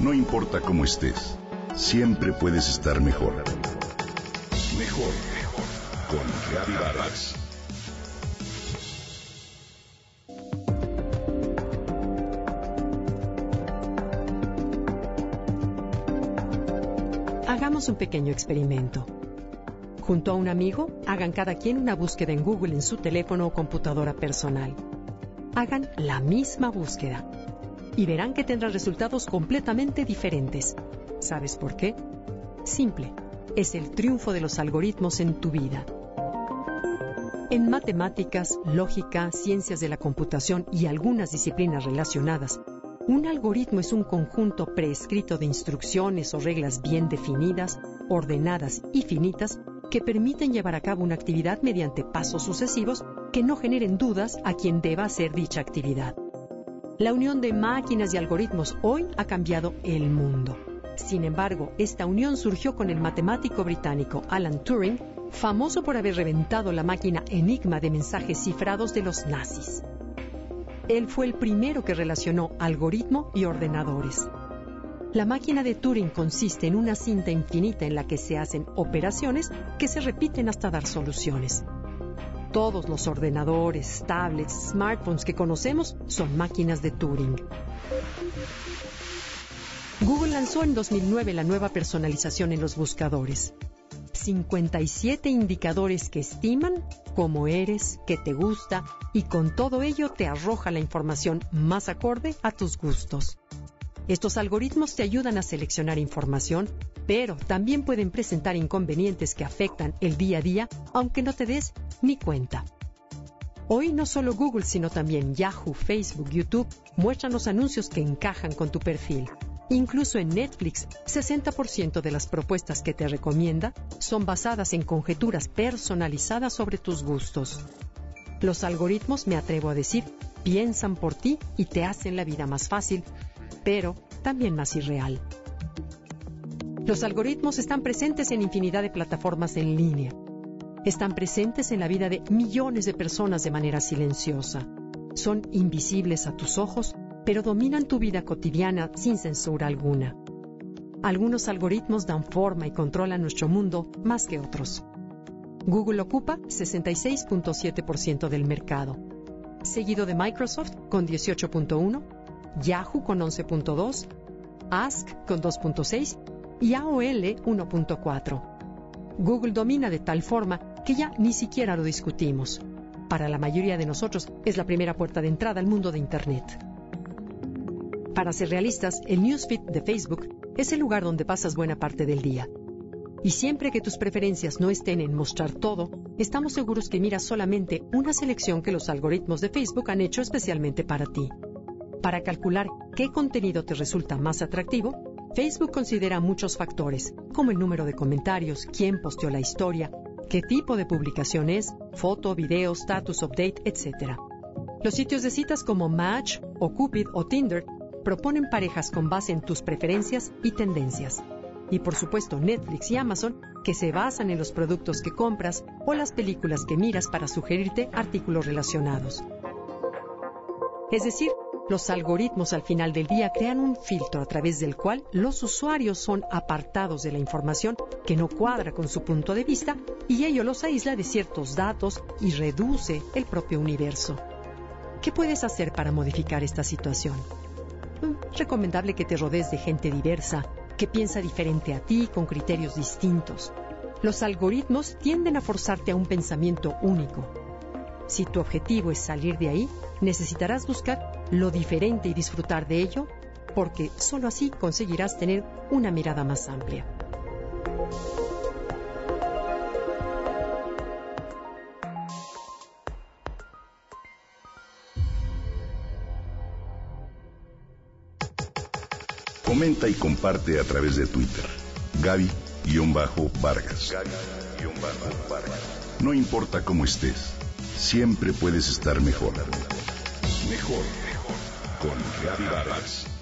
No importa cómo estés, siempre puedes estar mejor. Mejor, mejor. Con Vargas. Hagamos un pequeño experimento. Junto a un amigo, hagan cada quien una búsqueda en Google en su teléfono o computadora personal. Hagan la misma búsqueda y verán que tendrán resultados completamente diferentes. ¿Sabes por qué? Simple, es el triunfo de los algoritmos en tu vida. En matemáticas, lógica, ciencias de la computación y algunas disciplinas relacionadas, un algoritmo es un conjunto preescrito de instrucciones o reglas bien definidas, ordenadas y finitas que permiten llevar a cabo una actividad mediante pasos sucesivos que no generen dudas a quien deba hacer dicha actividad. La unión de máquinas y algoritmos hoy ha cambiado el mundo. Sin embargo, esta unión surgió con el matemático británico Alan Turing, famoso por haber reventado la máquina Enigma de mensajes cifrados de los nazis. Él fue el primero que relacionó algoritmo y ordenadores. La máquina de Turing consiste en una cinta infinita en la que se hacen operaciones que se repiten hasta dar soluciones. Todos los ordenadores, tablets, smartphones que conocemos son máquinas de Turing. Google lanzó en 2009 la nueva personalización en los buscadores. 57 indicadores que estiman cómo eres, qué te gusta y con todo ello te arroja la información más acorde a tus gustos. Estos algoritmos te ayudan a seleccionar información, pero también pueden presentar inconvenientes que afectan el día a día, aunque no te des ni cuenta. Hoy no solo Google, sino también Yahoo, Facebook, YouTube muestran los anuncios que encajan con tu perfil. Incluso en Netflix, 60% de las propuestas que te recomienda son basadas en conjeturas personalizadas sobre tus gustos. Los algoritmos, me atrevo a decir, piensan por ti y te hacen la vida más fácil, pero también más irreal. Los algoritmos están presentes en infinidad de plataformas en línea. Están presentes en la vida de millones de personas de manera silenciosa. Son invisibles a tus ojos pero dominan tu vida cotidiana sin censura alguna. Algunos algoritmos dan forma y controlan nuestro mundo más que otros. Google ocupa 66.7% del mercado, seguido de Microsoft con 18.1%, Yahoo con 11.2%, Ask con 2.6% y AOL 1.4%. Google domina de tal forma que ya ni siquiera lo discutimos. Para la mayoría de nosotros es la primera puerta de entrada al mundo de Internet. Para ser realistas, el newsfeed de Facebook es el lugar donde pasas buena parte del día. Y siempre que tus preferencias no estén en mostrar todo, estamos seguros que miras solamente una selección que los algoritmos de Facebook han hecho especialmente para ti. Para calcular qué contenido te resulta más atractivo, Facebook considera muchos factores, como el número de comentarios, quién posteó la historia, qué tipo de publicación es, foto, video, status update, etc. Los sitios de citas como Match o Cupid o Tinder proponen parejas con base en tus preferencias y tendencias. Y por supuesto Netflix y Amazon, que se basan en los productos que compras o las películas que miras para sugerirte artículos relacionados. Es decir, los algoritmos al final del día crean un filtro a través del cual los usuarios son apartados de la información que no cuadra con su punto de vista y ello los aísla de ciertos datos y reduce el propio universo. ¿Qué puedes hacer para modificar esta situación? recomendable que te rodees de gente diversa, que piensa diferente a ti, con criterios distintos. Los algoritmos tienden a forzarte a un pensamiento único. Si tu objetivo es salir de ahí, necesitarás buscar lo diferente y disfrutar de ello, porque sólo así conseguirás tener una mirada más amplia. Comenta y comparte a través de Twitter. Gaby-Vargas. No importa cómo estés, siempre puedes estar mejor. Mejor, mejor. Con Gaby Vargas.